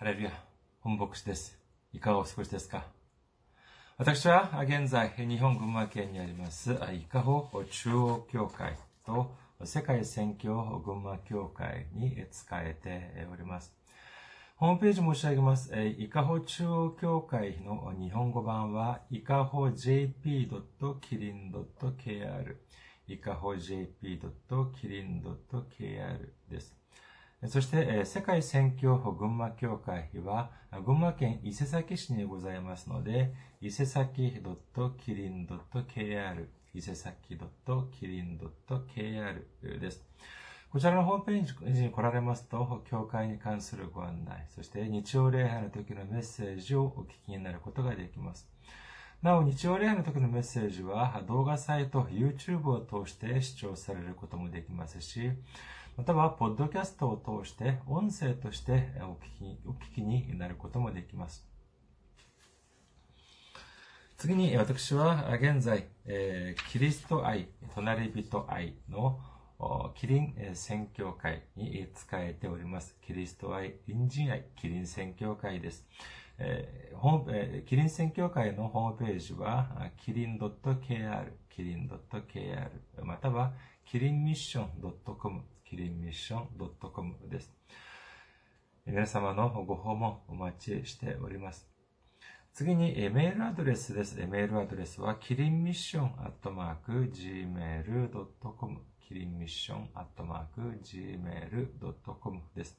ハレルヤ、本牧師です。いかがお過ごしですか私は現在、日本群馬県にあります、伊香保中央教会と世界宣教群馬教会に使えております。ホームページ申し上げます。伊香保中央教会の日本語版は、いかほ jp.kirin.kr いかほ jp.kirin.kr です。そして、世界宣教群馬教会は、群馬県伊勢崎市にございますので、伊勢崎 .kirin.kr 伊勢崎 .kirin.kr です。こちらのホームページに来られますと、教会に関するご案内、そして日曜礼拝の時のメッセージをお聞きになることができます。なお、日曜礼拝の時のメッセージは動画サイト、YouTube を通して視聴されることもできますし、または、ポッドキャストを通して、音声としてお聞きお聞きになることもできます。次に、私は現在、えー、キリスト愛、隣人愛のキリン宣教会に使えております。キリスト愛、隣人愛、キリン宣教会です。えーホえキリン宣教会のホームページは、キリン .kr、キリン .kr、または、キリンミッション .com、キリンミッション .com です。皆様のご訪問お待ちしております。次に、メールアドレスです。メールアドレスは、キリンミッションアットマーク gmail.com キリンミッションアットマーク gmail.com です。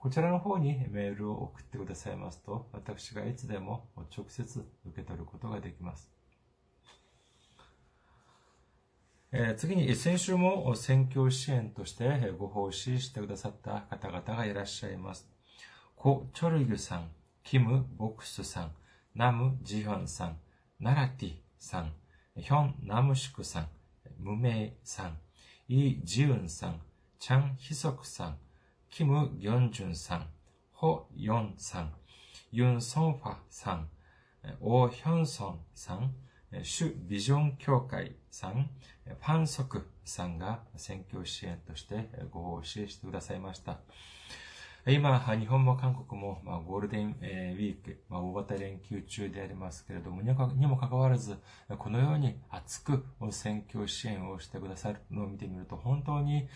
こちらの方にメールを送ってくださいますと、私がいつでも直接受け取ることができます。次に、先週も選挙支援としてご奉仕してくださった方々がいらっしゃいます。コ・チョルギュさん、キム・ボクスさん、ナム・ジヒョンさん、ナラティさん、ヒョン・ナムシクさん、ムメイさん、イ・ジウンさん、チャン・ヒソクさん、キム・ギョンジュンさん、ホ・ヨンさん、ユン・ソンファさん、オ・ヒョンソンさん、シュ・ビジョン協会さん、ファン・ソクさんが選挙支援としてご奉仕してくださいました。今、日本も韓国も、まあ、ゴールデンウィーク、まあ、大型連休中でありますけれども、にもかかわらず、このように熱く選挙支援をしてくださるのを見てみると、本当に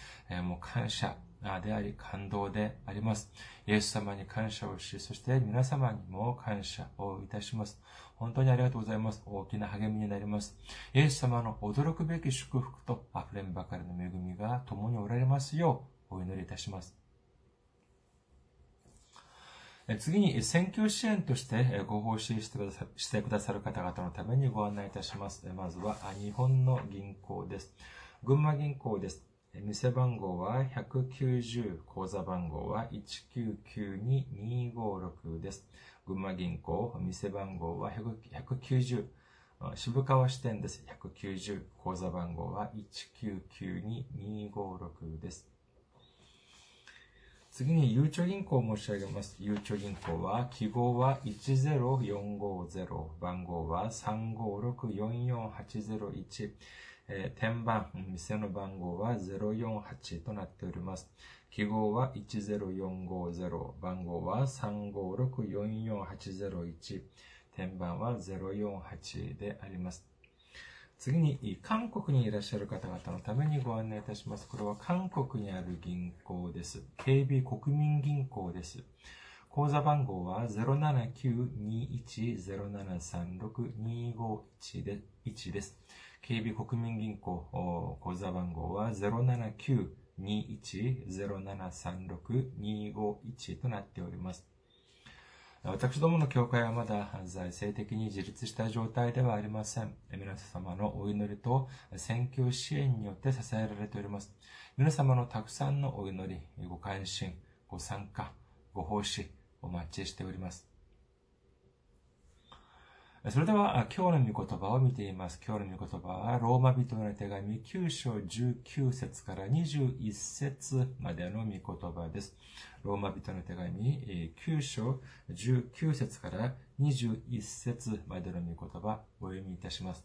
もう感謝であり、感動であります。イエス様に感謝をし、そして皆様にも感謝をいたします。本当にありがとうございます。大きな励みになります。イエス様の驚くべき祝福と溢れんばかりの恵みが共におられますようお祈りいたします。次に、選挙支援としてご奉仕してくださる方々のためにご案内いたします。まずは、日本の銀行です。群馬銀行です。店番号は190、口座番号は1992256です。群馬銀行、店番号は190、渋川支店です。190、口座番号は1992256です。次に、ゆうちょ銀行を申し上げます。ゆうちょ銀行は、記号は10450、番号は356-44801、えー天番、店の番号は048となっております。記号は10450、番号は356-44801、天番は048であります。次に、韓国にいらっしゃる方々のためにご案内いたします。これは韓国にある銀行です。KB 国民銀行です。口座番号は079-21-0736-251で1です。KB 国民銀行口座番号は079-21-0736-251となっております。私どもの教会はまだ財政的に自立した状態ではありません。皆様のお祈りと選挙支援によって支えられております。皆様のたくさんのお祈り、ご関心、ご参加、ご奉仕、お待ちしております。それでは、今日の御言葉を見ています。今日の御言葉は、ローマ人の手紙9章19節から21節までの御言葉です。ローマ人の手紙9章19節から21節までの御言葉、お読みいたします。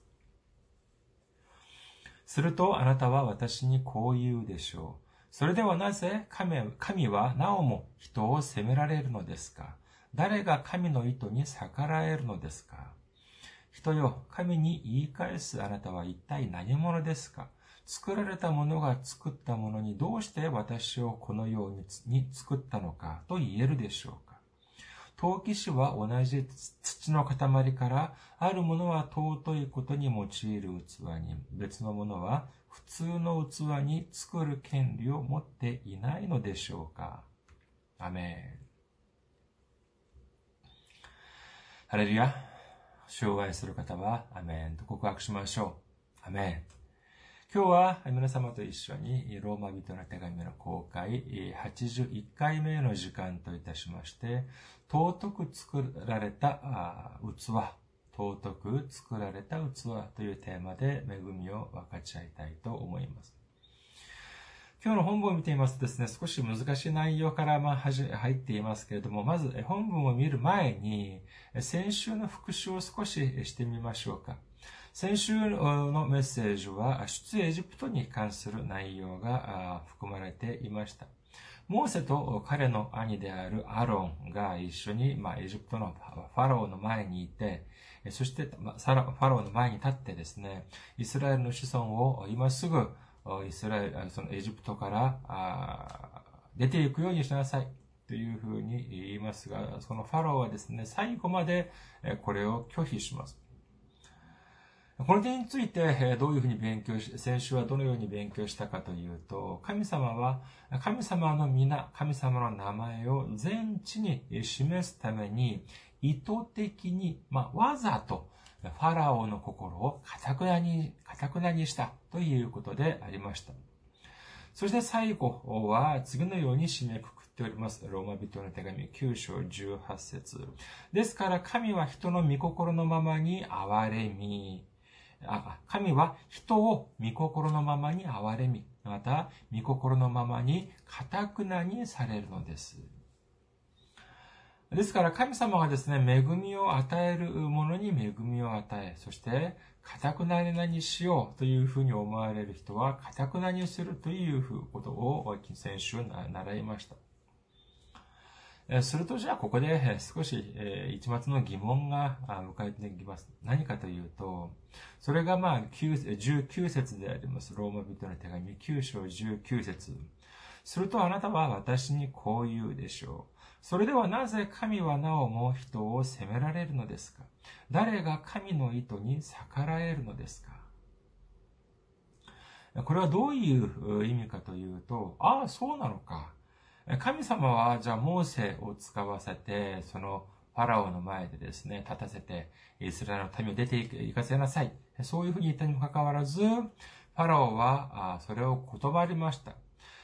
するとあなたは私にこう言うでしょう。それではなぜ神はなおも人を責められるのですか？誰が神の意図に逆らえるのですか？人よ、神に言い返すあなたは一体何者ですか？作られたものが作ったものにどうして私をこのように作ったのかと言えるでしょうか？陶器師は同じ土の塊からあるものは尊いことに用いる器に別のものは普通の器に作る権利を持っていないのでしょうか？アメン。ハレルヤ。障害する方は、アメンと告白しましょう。アメン。今日は皆様と一緒にローマ人の手紙の公開81回目の時間といたしまして、尊く作られた器、尊く作られた器というテーマで恵みを分かち合いたいと思います。今日の本文を見ていますとですね、少し難しい内容からま入っていますけれども、まず本文を見る前に、先週の復習を少ししてみましょうか。先週のメッセージは、出エジプトに関する内容が含まれていました。モーセと彼の兄であるアロンが一緒に、まあ、エジプトのファローの前にいて、そして、ファローの前に立ってですね、イスラエルの子孫を今すぐイスラエル、そのエジプトから出ていくようにしなさいというふうに言いますが、そのファローはですね、最後までこれを拒否します。この点について、どういうふうに勉強し、先週はどのように勉強したかというと、神様は、神様の皆、神様の名前を全地に示すために、意図的に、まあ、わざと、ファラオの心を堅くなに、堅くなにしたということでありました。そして最後は次のように締めくくっております。ローマ人の手紙9章18節ですから神は人の御心のままに憐れみ、神は人を御心のままに憐れみ、また、御心のままに、堅くなにされるのです。ですから神様がですね、恵みを与えるものに恵みを与え、そして、堅くなにしようというふうに思われる人は、堅くなにするということを先週習いました。するとじゃあここで少し一末の疑問が迎えてきます。何かというと、それがまあ19節であります。ローマ人の手紙9章19節するとあなたは私にこう言うでしょう。それではなぜ神はなおも人を責められるのですか？誰が神の意図に逆らえるのですか？これはどういう意味かというと、ああ、そうなのか。神様は、じゃあ、モーセを使わせて、その、ファラオの前でですね、立たせて、イスラエルの民を出て行かせなさい。そういうふうに言ったにもかかわらず、ファラオは、それを断りました。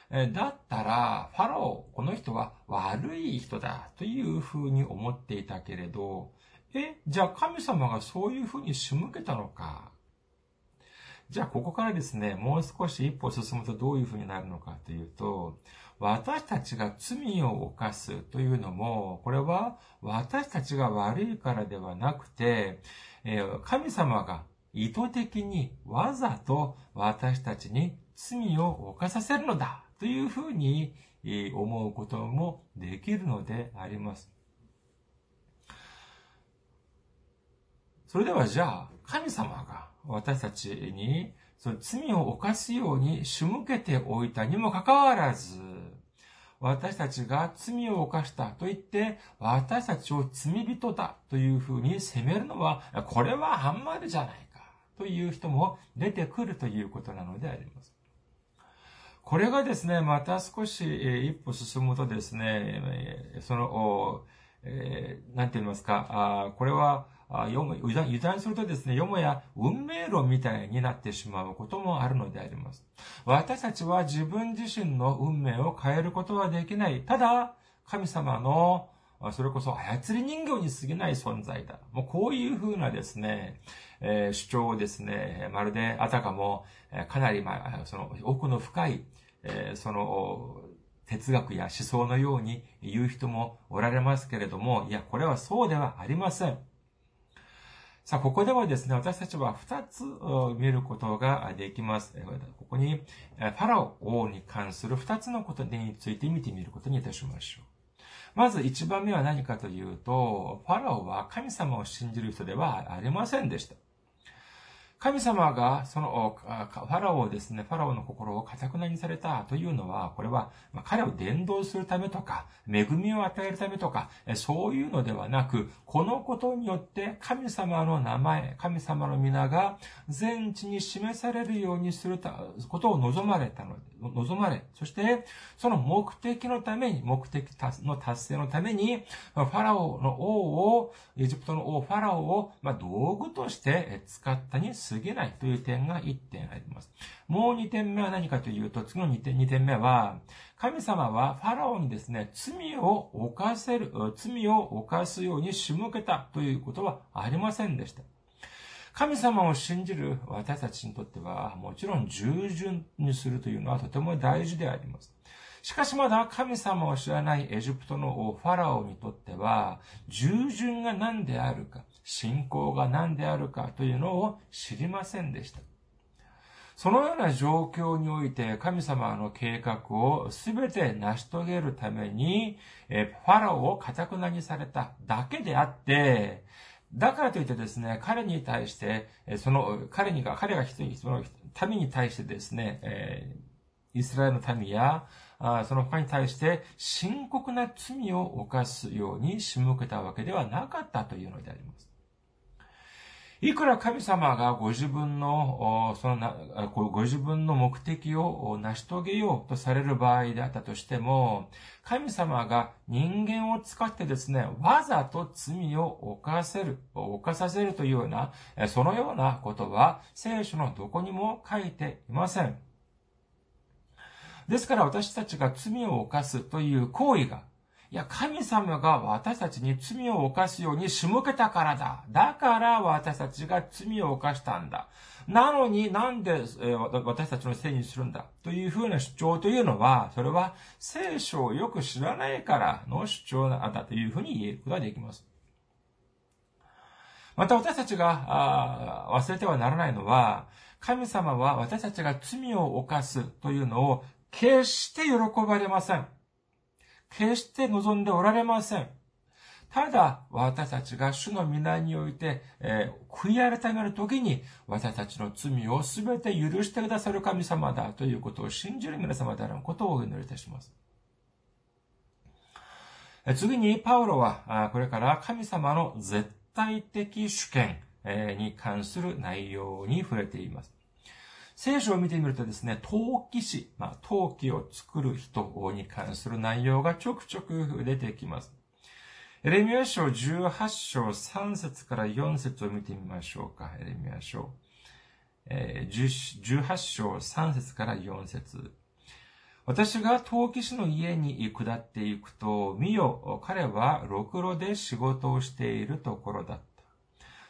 だったら、ファラオ、この人は悪い人だというふうに思っていたけれど、え、じゃあ神様がそういうふうに仕向けたのか？じゃあここからですね、もう少し一歩進むとどういうふうになるのかというと、私たちが罪を犯すというのも、これは私たちが悪いからではなくて、神様が意図的にわざと私たちに罪を犯させるのだ。というふうに思うこともできるのであります。それではじゃあ、神様が私たちにその罪を犯すように仕向けておいたにもかかわらず、私たちが罪を犯したと言って、私たちを罪人だというふうに責めるのは、これはあんまりじゃないかという人も出てくるということなのであります。これがですね、また少し一歩進むとですね、その、えー、て言いますか、あこれは、油断するとですね、よもや運命論みたいになってしまうこともあるのであります。私たちは自分自身の運命を変えることはできない。ただ、神様の、それこそ操り人形に過ぎない存在だ。もうこういうふうなですね、え、主張をですね、まるであたかも、かなり、まあ、その奥の深い、え、その、哲学や思想のように言う人もおられますけれども、いや、これはそうではありません。さあ、ここではですね、私たちは二つ見ることができます。ここに、ファラオ王に関する二つのことについて見てみることにいたしましょう。まず一番目は何かというと、ファラオは神様を信じる人ではありませんでした。神様が、その、ファラオをですね、ファラオの心を堅くなにされたというのは、これは、彼を伝道するためとか、恵みを与えるためとか、そういうのではなく、このことによって神様の名前、神様の皆が全地に示されるようにすることを望まれたの、望まれ、そして、その目的のために、目的の達成のために、ファラオの王を、エジプトの王ファラオを、ま、道具として使ったに過過ぎないという点が1点あります。もう2点目は何かというと、次の2点 ,2 点目は、神様はファラオにですね、罪を犯せる、罪を犯すように仕向けたということはありませんでした。神様を信じる私たちにとっては、もちろん従順にするというのはとても大事であります。しかしまだ神様を知らないエジプトのファラオにとっては、従順が何であるか、信仰が何であるかというのを知りませんでした。そのような状況において神様の計画をすべて成し遂げるために、ファラオを堅くなにされただけであって、だからといってですね、彼に対して、その、彼にが、彼がその民に対してですね、えイスラエルの民や、あその他に対して深刻な罪を犯すように仕向けたわけではなかったというのであります。いくら神様がご自分の、そのご自分の目的を成し遂げようとされる場合であったとしても、神様が人間を使ってですね、わざと罪を犯せる、犯させるというような、そのようなことは聖書のどこにも書いていません。ですから私たちが罪を犯すという行為がいや、神様が私たちに罪を犯すように仕向けたからだ。だから私たちが罪を犯したんだ。なのになんで、え私たちのせいにするんだ？というふうな主張というのは、それは聖書をよく知らないからの主張なんだというふうに言えることができます。また私たちが忘れてはならないのは、神様は私たちが罪を犯すというのを決して喜ばれません。決して望んでおられません。ただ、私たちが主の皆において、えー、悔い改めるときに、私たちの罪をすべて許してくださる神様だということを信じる皆様であることをお祈りいたします。次に、パウロは、これから神様の絶対的主権に関する内容に触れています。聖書を見てみるとですね、陶器師、まあ、陶器を作る人に関する内容がちょくちょく出てきます。エレミア書18章3節から4節を見てみましょうか。エレミア書。えー、18章3節から4節私が陶器師の家に下っていくと、見よ、彼はろくろで仕事をしているところだった。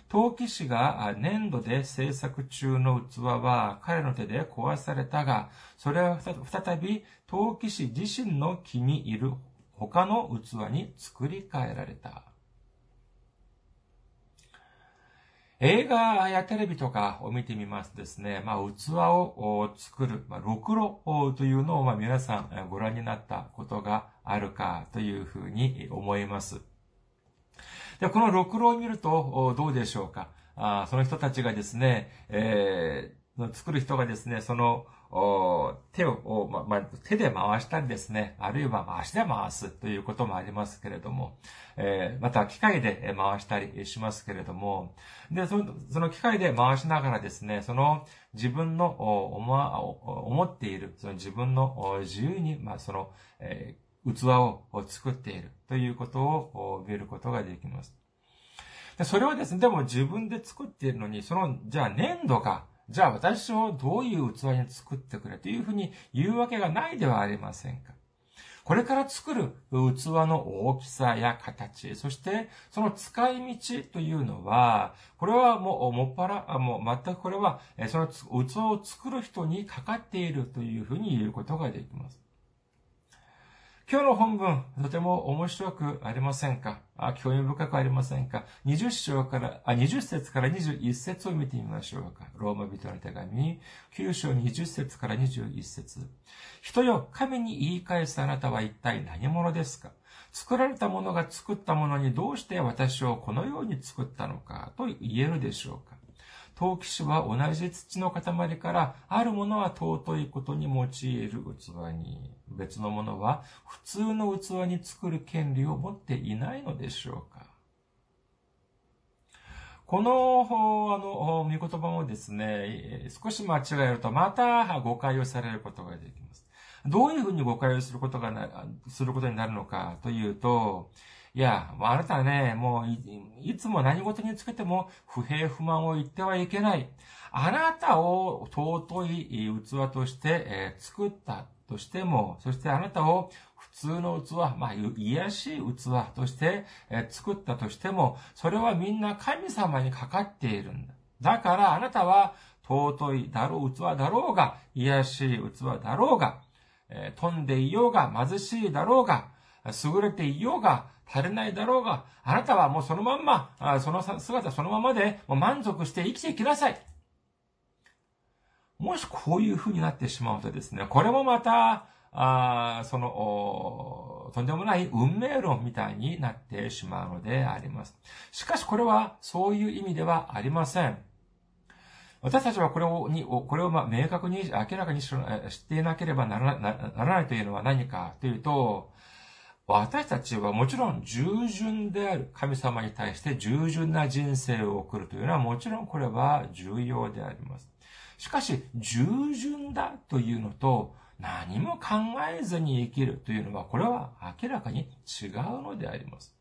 陶器師が粘土で制作中の器は彼の手で壊されたが、それは再び陶器師自身の木にいる他の器に作り変えられた。映画やテレビとかを見てみますとですね、まあ、器を作る、まあ、ろくろというのを、まあ、皆さんご覧になったことがあるかというふうに思います。で、このろを見ると、どうでしょうか？あその人たちがですね、えー、作る人がですね、その、手を、ま、ま、手で回したりですね、あるいは足で回すということもありますけれども、えー、また機械で回したりしますけれども、で、そのその機械で回しながらですね、その自分の思っている、その自分の自由に、まあ、その、えー器を作っているということを見ることができます。それはですね、でも自分で作っているのに、その、じゃあ粘土が、じゃあ私をどういう器に作ってくれというふうに言うわけがないではありませんか。これから作る器の大きさや形、そしてその使い道というのは、これはもう、もっぱら、もう全くこれは、その器を作る人にかかっているというふうに言うことができます。今日の本文、とても面白くありませんか？あ興味深くありませんか ?20 章から、あ、20節から21節を見てみましょうか。ローマ人の手紙、9章20節から21節人よ、神に言い返すあなたは一体何者ですか？作られたものが作ったものにどうして私をこのように作ったのかと言えるでしょうか？陶器師は同じ土の塊からあるものは尊いことに用いる器に、別のものは普通の器に作る権利を持っていないのでしょうかこの、あの、見言葉もですね、少し間違えるとまた誤解をされることができます。どういうふうに誤解をすることがな、することになるのかというと、いや、あなたはね、もうい、いつも何事につけても不平不満を言ってはいけない。あなたを尊い器として、えー、作ったとしても、そしてあなたを普通の器、まあ、癒しい器として、えー、作ったとしても、それはみんな神様にかかっているんだ。だからあなたは尊いだろう器だろうが、癒しい器だろうが、えー、飛んでいようが、貧しいだろうが、優れていようが、足りないだろうが、あなたはもうそのまんま、その姿そのままで満足して生きていきなさい。もしこういう風になってしまうとですね、これもまた、あその、とんでもない運命論みたいになってしまうのであります。しかしこれはそういう意味ではありません。私たちはこれを、にこれをま明確に明らかに知っていなければならないというのは何かというと、私たちはもちろん従順である神様に対して従順な人生を送るというのはもちろんこれは重要であります。しかし、従順だというのと何も考えずに生きるというのはこれは明らかに違うのであります。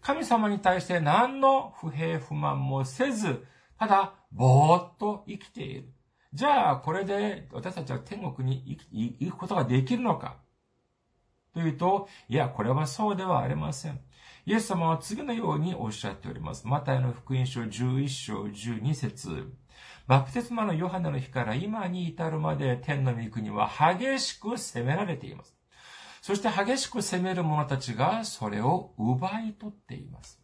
神様に対して何の不平不満もせず、ただ、ぼーっと生きている。じゃあ、これで私たちは天国に行くことができるのかというと、いや、これはそうではありません。イエス様は次のようにおっしゃっております。マタイの福音書11章12節バプテスマのヨハネの日から今に至るまで天の御国は激しく責められています。そして激しく責める者たちがそれを奪い取っています。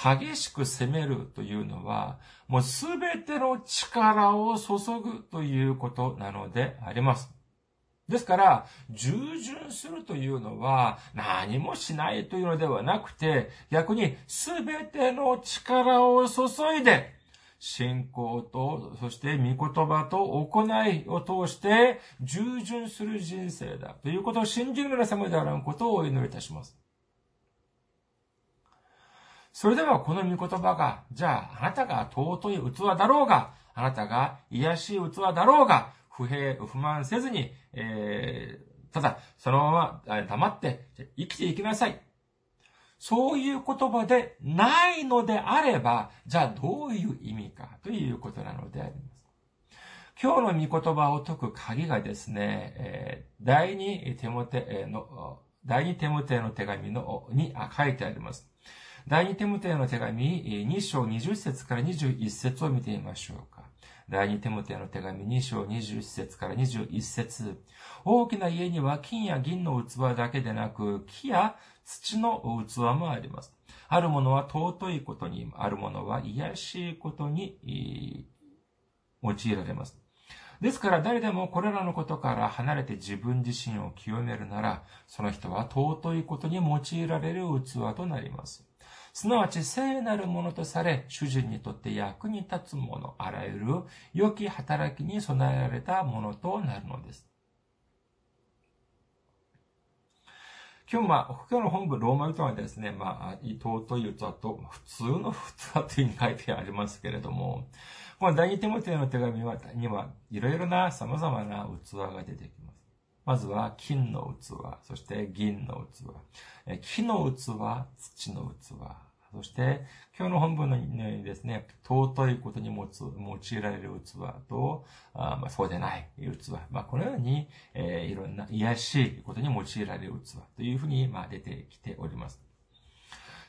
激しく責めるというのは、もうすべての力を注ぐということなのであります。ですから、従順するというのは何もしないというのではなくて、逆に全ての力を注いで、信仰と、そして御言葉と行いを通して従順する人生だということを信じる皆様であることをお祈りいたします。それではこの御言葉が、じゃああなたが尊い器だろうが、あなたが癒しい器だろうが、不平、不満せずに、えー、ただ、そのまま黙って生きていきなさい。そういう言葉でないのであれば、じゃあどういう意味かということなのであります。今日の御言葉を解く鍵がですね、えー、第二手モテの、第二手モテの手紙の、に書いてあります。第二手モテの手紙2章20節から21節を見てみましょうか。第二テモテの手紙2章21節から21節大きな家には金や銀の器だけでなく、木や土の器もあります。あるものは尊いことに、あるものは癒しいことに用いられます。ですから誰でもこれらのことから離れて自分自身を清めるなら、その人は尊いことに用いられる器となります。すなわち聖なるものとされ、主人にとって役に立つもの、あらゆる良き働きに備えられたものとなるのです。今日、まあ、今日の本部、ローマ人はですね、まあ、尊い器と、普通の器というに書いてありますけれども、この第二手モテの手紙はには、いろいろな様々な器が出てきます。まずは金の器、そして銀の器、木の器、土の器、そして、今日の本文のようにですね、尊いことに持つ、用いられる器と、あまあ、そうでない器。まあ、このように、えー、いろんな癒しいことに用いられる器というふうに、まあ、出てきております。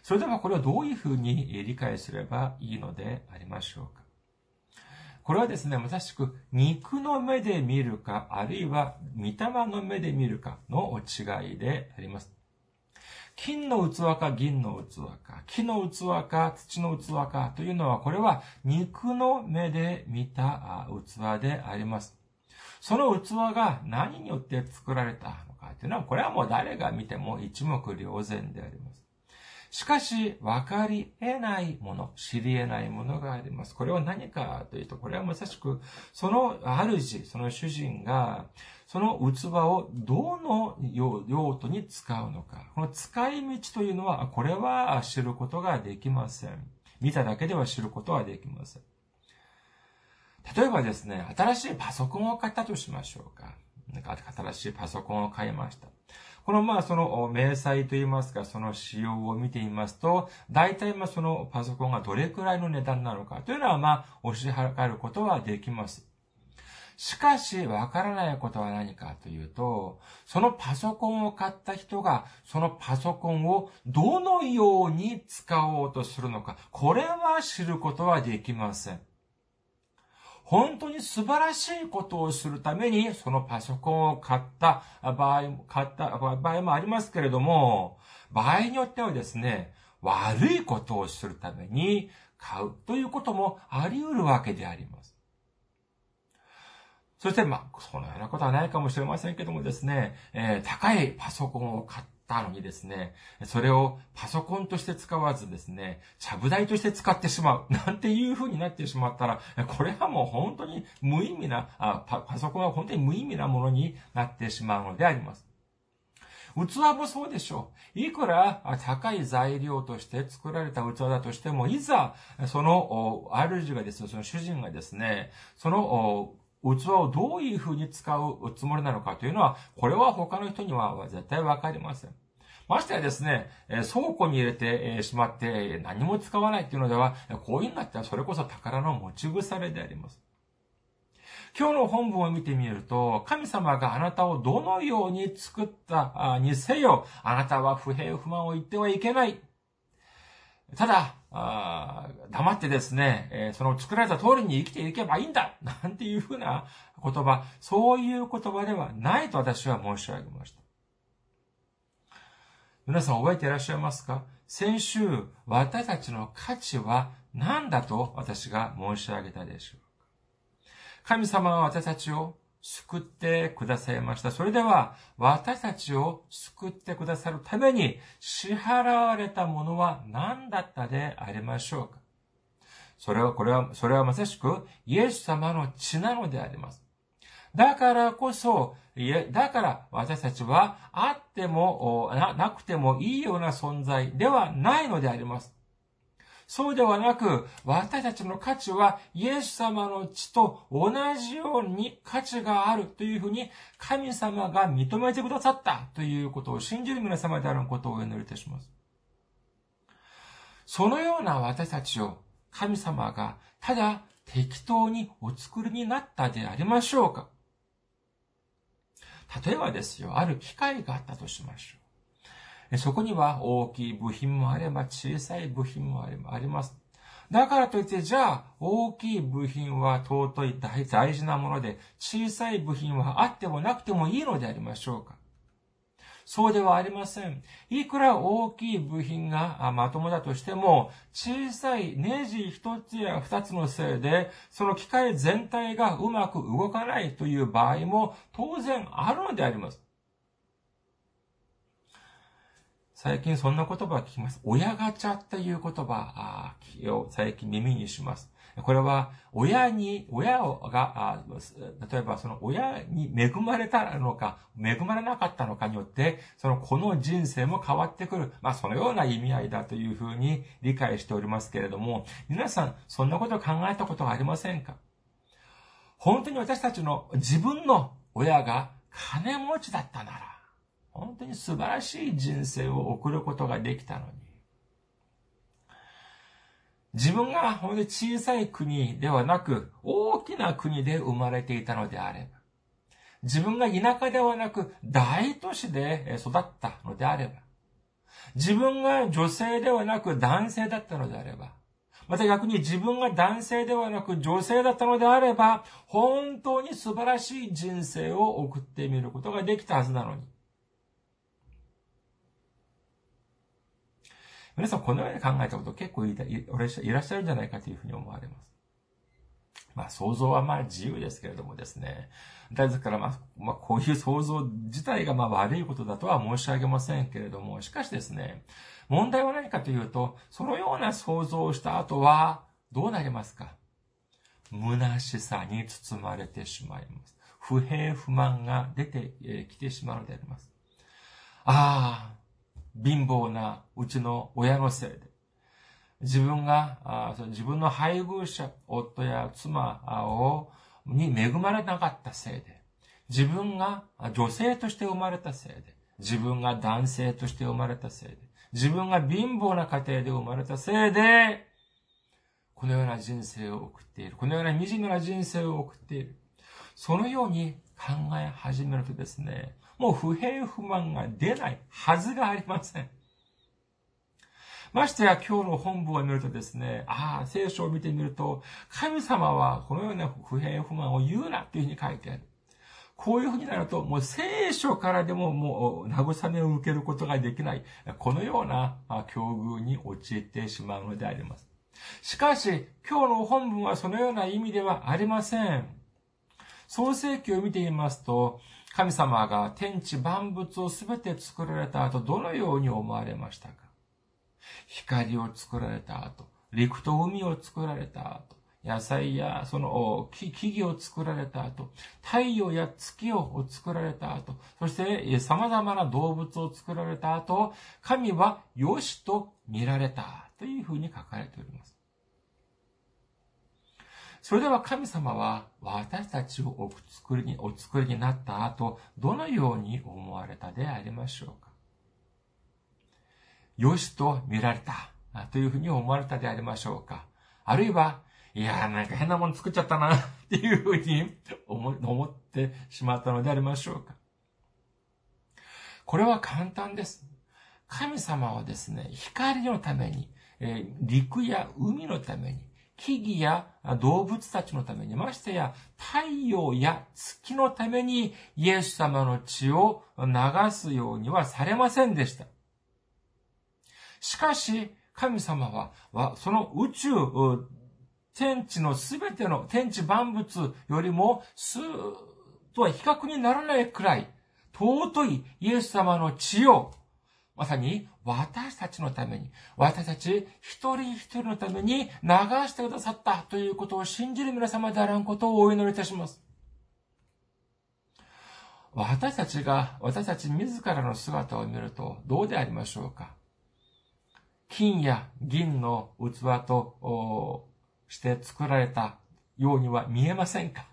それではこれをどういうふうに理解すればいいのでありましょうか。これはですね、まさしく肉の目で見るか、あるいは御霊の目で見るかの違いであります。金の器か銀の器か、木の器か土の器かというのは、これは肉の目で見た器であります。その器が何によって作られたのか。というのは、これはもう誰が見ても一目瞭然であります。しかし、わかり得ないもの、知り得ないものがあります。これは何かというと、これはまさしく、その主、その主人が、その器をどの用途に使うのか。この使い道というのは、これは知ることができません。見ただけでは知ることはできません。例えばですね、新しいパソコンを買ったとしましょうか。なんか新しいパソコンを買いました。このまあその明細といいますか、その仕様を見てみますと、大体まあそのパソコンがどれくらいの値段なのかというのはまあ押し量ることはできます。しかし、わからないことは何かというと、そのパソコンを買った人が、そのパソコンをどのように使おうとするのか、これは知ることはできません。本当に素晴らしいことをするために、そのパソコンを買った場合、買った場合もありますけれども、場合によってはですね、悪いことをするために買うということもあり得るわけであります。そして、まあ、そのようなことはないかもしれませんけどもですね、えー、高いパソコンを買ったのにですね、それをパソコンとして使わずですね、ちゃぶ台として使ってしまう、なんていう風になってしまったら、これはもう本当に無意味な、あパパソコンは本当に無意味なものになってしまうのであります。器もそうでしょう。いくら高い材料として作られた器だとしても、いざ、その、主がですね、その主人がですね、その、器をどういうふうに使うつもりなのかというのは、これは他の人には絶対わかりません。ましてやですね、倉庫に入れてしまって何も使わないっていうのでは、こういうのだったらそれこそ宝の持ち腐れであります。今日の本文を見てみると、神様があなたをどのように作ったにせよ、あなたは不平不満を言ってはいけない。ただ、黙ってですね、えー、その作られた通りに生きていけばいいんだ なんていうふうな言葉、そういう言葉ではないと私は申し上げました。皆さん覚えていらっしゃいますか？先週、私たちの価値は何だと私が申し上げたでしょうか？神様は私たちを救ってくださいました。それでは、私たちを救ってくださるために支払われたものは何だったでありましょうかそれは、これは、それはまさしく、イエス様の血なのであります。だからこそ、いえ、だから私たちはあってもな、なくてもいいような存在ではないのであります。そうではなく、私たちの価値はイエス様の血と同じように価値があるというふうに神様が認めてくださったということを信じる皆様であることをお祈りいたします。そのような私たちを神様がただ適当にお作りになったでありましょうか例えばですよ、ある機会があったとしましょう。そこには大きい部品もあれば小さい部品もあります。だからといって、じゃあ、大きい部品は尊い大事なもので、小さい部品はあってもなくてもいいのでありましょうかそうではありません。いくら大きい部品がまともだとしても、小さいネジ一つや二つのせいで、その機械全体がうまく動かないという場合も当然あるのであります。最近そんな言葉を聞きます。親ガチャっていう言葉を最近耳にします。これは、親に、親が、例えばその親に恵まれたのか、恵まれなかったのかによって、そのこの人生も変わってくる。まあそのような意味合いだというふうに理解しておりますけれども、皆さん、そんなことを考えたことはありませんか？本当に私たちの自分の親が金持ちだったなら、本当に素晴らしい人生を送ることができたのに、自分が本当に小さい国ではなく、大きな国で生まれていたのであれば、自分が田舎ではなく大都市で育ったのであれば、自分が女性ではなく男性だったのであれば、また逆に自分が男性ではなく女性だったのであれば、本当に素晴らしい人生を送ってみることができたはずなのに。皆さんこのように考えたこと結構いらっしゃるんじゃないかというふうに思われます。まあ想像はまあ自由ですけれどもですね。ですからまあ、まあこういう想像自体がまあ悪いことだとは申し上げませんけれども、しかしですね、問題は何かというと、そのような想像をした後はどうなりますか？虚しさに包まれてしまいます。不平不満が出てきてしまうのであります。ああ、貧乏なうちの親のせいで、自分が、自分の配偶者、夫や妻を、に恵まれなかったせいで、自分が女性として生まれたせいで、自分が男性として生まれたせいで、自分が貧乏な家庭で生まれたせいで、このような人生を送っている。このような惨めな人生を送っている。そのように考え始めるとですね、もう不平不満が出ないはずがありません。ましてや今日の本文を見るとですね、ああ、聖書を見てみると、神様はこのような不平不満を言うなっていうふうに書いてある。こういうふうになると、もう聖書からでももう慰めを受けることができない、このような境遇に陥ってしまうのであります。しかし、今日の本文はそのような意味ではありません。創世記を見てみますと、神様が天地万物をすべて作られた後、どのように思われましたか？光を作られた後、陸と海を作られた後、野菜やその木々を作られた後、太陽や月を作られた後、そして様々な動物を作られた後、神は良しと見られたというふうに書かれております。それでは神様は私たちをお作りに、お作りになった後、どのように思われたでありましょうか？良しと見られたというふうに思われたでありましょうか？あるいは、いやーなんか変なもの作っちゃったな っていうふうに思ってしまったのでありましょうか？これは簡単です。神様はですね、光のために、えー、陸や海のために、木々や動物たちのために、ましてや太陽や月のためにイエス様の血を流すようにはされませんでした。しかし、神様は、その宇宙、天地のすべての天地万物よりも、すとは比較にならないくらい、尊いイエス様の血を、まさに私たちのために、私たち一人一人のために流してくださったということを信じる皆様であらんことをお祈りいたします。私たちが、私たち自らの姿を見るとどうでありましょうか金や銀の器として作られたようには見えませんか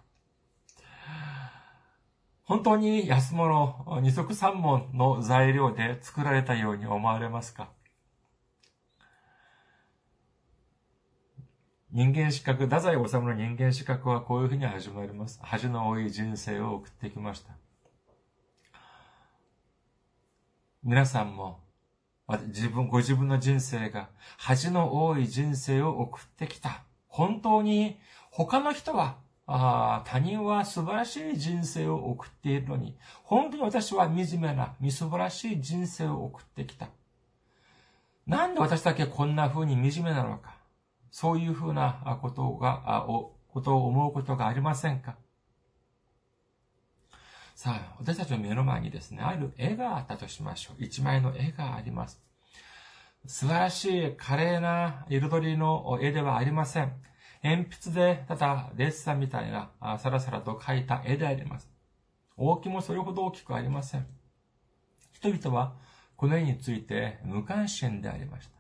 本当に安物二足三門の材料で作られたように思われますか？人間資格、太宰治の人間資格はこういうふうに始まります。恥の多い人生を送ってきました。皆さんも自分、ご自分の人生が恥の多い人生を送ってきた。本当に他の人はあ他人は素晴らしい人生を送っているのに、本当に私は惨めな、みすぼらしい人生を送ってきた。なんで私だけこんな風に惨めなのか。そういう風なことが、ことを思うことがありませんかさあ、私たちの目の前にですね、ある絵があったとしましょう。一枚の絵があります。素晴らしい華麗な彩りの絵ではありません。鉛筆で、ただ、レッサンみたいな、さらさらと描いた絵であります。大きもそれほど大きくありません。人々は、この絵について無関心でありました。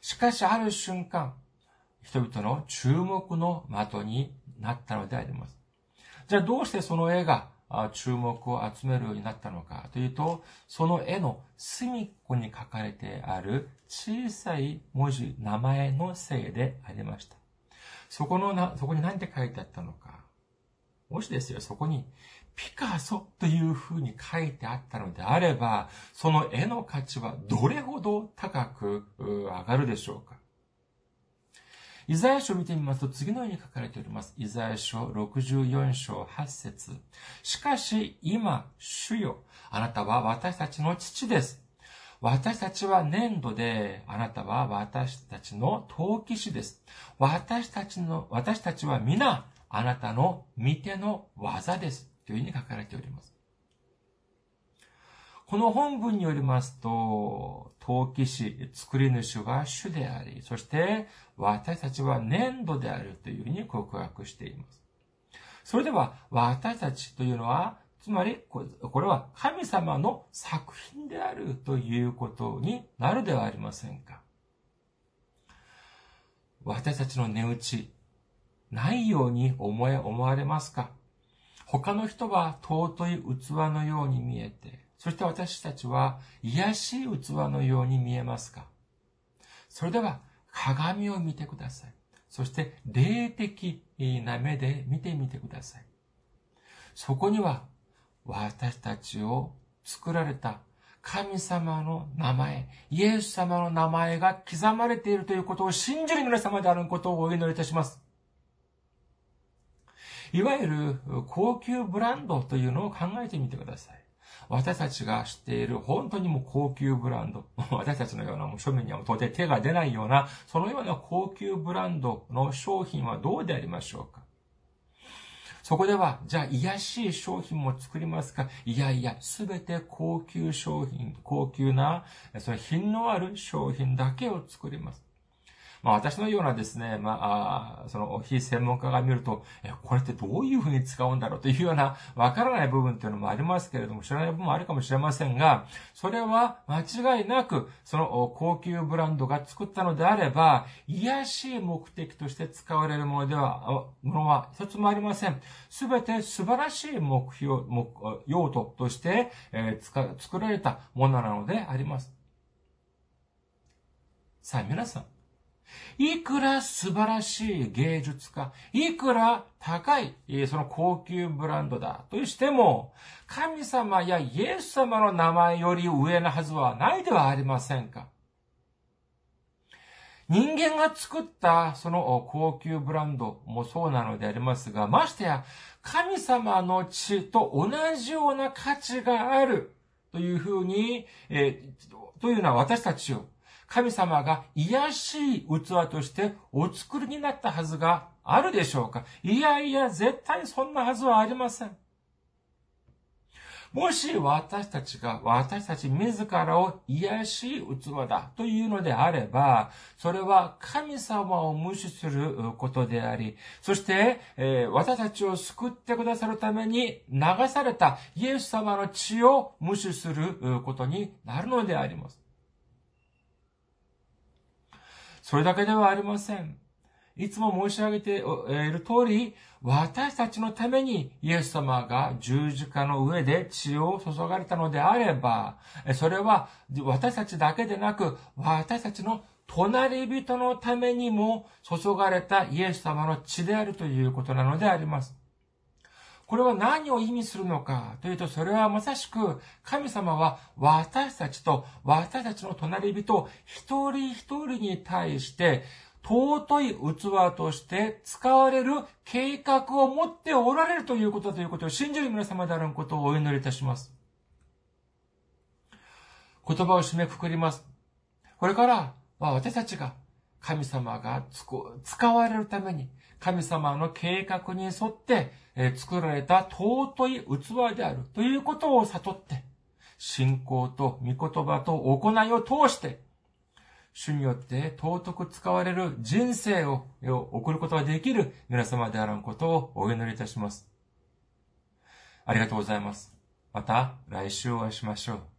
しかし、ある瞬間、人々の注目の的になったのであります。じゃあ、どうしてその絵が注目を集めるようになったのかというと、その絵の隅っこに書かれてある小さい文字、名前のせいでありました。そこのな、そこに何て書いてあったのか。もしですよ、そこにピカソという風に書いてあったのであれば、その絵の価値はどれほど高く上がるでしょうか。イザヤ書を見てみますと次のように書かれております。イザヤ書64章8節しかし今、主よ、あなたは私たちの父です。私たちは粘土で、あなたは私たちの陶器師です。私たちの、私たちは皆、あなたの見ての技です。というふうに書かれております。この本文によりますと、陶器師、作り主は主であり、そして私たちは粘土であるというふうに告白しています。それでは、私たちというのは、つまり、これは神様の作品であるということになるではありませんか。私たちの値打ち、ないように思え、思われますか他の人は尊い器のように見えて、そして私たちは癒しい器のように見えますかそれでは鏡を見てください。そして霊的な目で見てみてください。そこには私たちを作られた神様の名前、イエス様の名前が刻まれているということを信じる皆様であることをお祈りいたします。いわゆる高級ブランドというのを考えてみてください。私たちが知っている本当にもう高級ブランド、私たちのようなもう庶民には到底手が出ないような、そのような高級ブランドの商品はどうでありましょうかそこでは、じゃあ、癒しい商品も作りますか？いやいや、すべて高級商品、高級な、その品のある商品だけを作ります。まあ私のようなですね、まあ、その非専門家が見ると、え、これってどういうふうに使うんだろうというようなわからない部分っていうのもありますけれども、知らない部分もあるかもしれませんが、それは間違いなく、その高級ブランドが作ったのであれば、癒しい目的として使われるものでは、ものは一つもありません。すべて素晴らしい目標、目用途として、えー、作られたものなのであります。さあ皆さん、いくら素晴らしい芸術家、いくら高い、その高級ブランドだとしても、神様やイエス様の名前より上なはずはないではありませんか。人間が作ったその高級ブランドもそうなのでありますが、ましてや神様の血と同じような価値があるというふうに、えー、というのは私たちを神様が癒しい器としてお作りになったはずがあるでしょうか？いやいや、絶対そんなはずはありません。もし私たちが私たち自らを癒しい器だというのであれば、それは神様を無視することであり、そして、えー、私たちを救ってくださるために流されたイエス様の血を無視することになるのであります。それだけではありません。いつも申し上げている通り、私たちのためにイエス様が十字架の上で血を注がれたのであれば、それは私たちだけでなく、私たちの隣人のためにも注がれたイエス様の血であるということなのであります。これは何を意味するのか？というと、それはまさしく神様は私たちと私たちの隣人一人一人に対して尊い器として使われる計画を持っておられるということだということを信じる皆様であることをお祈りいたします。言葉を締めくくります。これから私たちが神様が使われるために神様の計画に沿って作られた尊い器であるということを悟って、信仰と御言葉と行いを通して、主によって尊く使われる人生を送ることができる皆様であることをお祈りいたします。ありがとうございます。また来週お会いしましょう。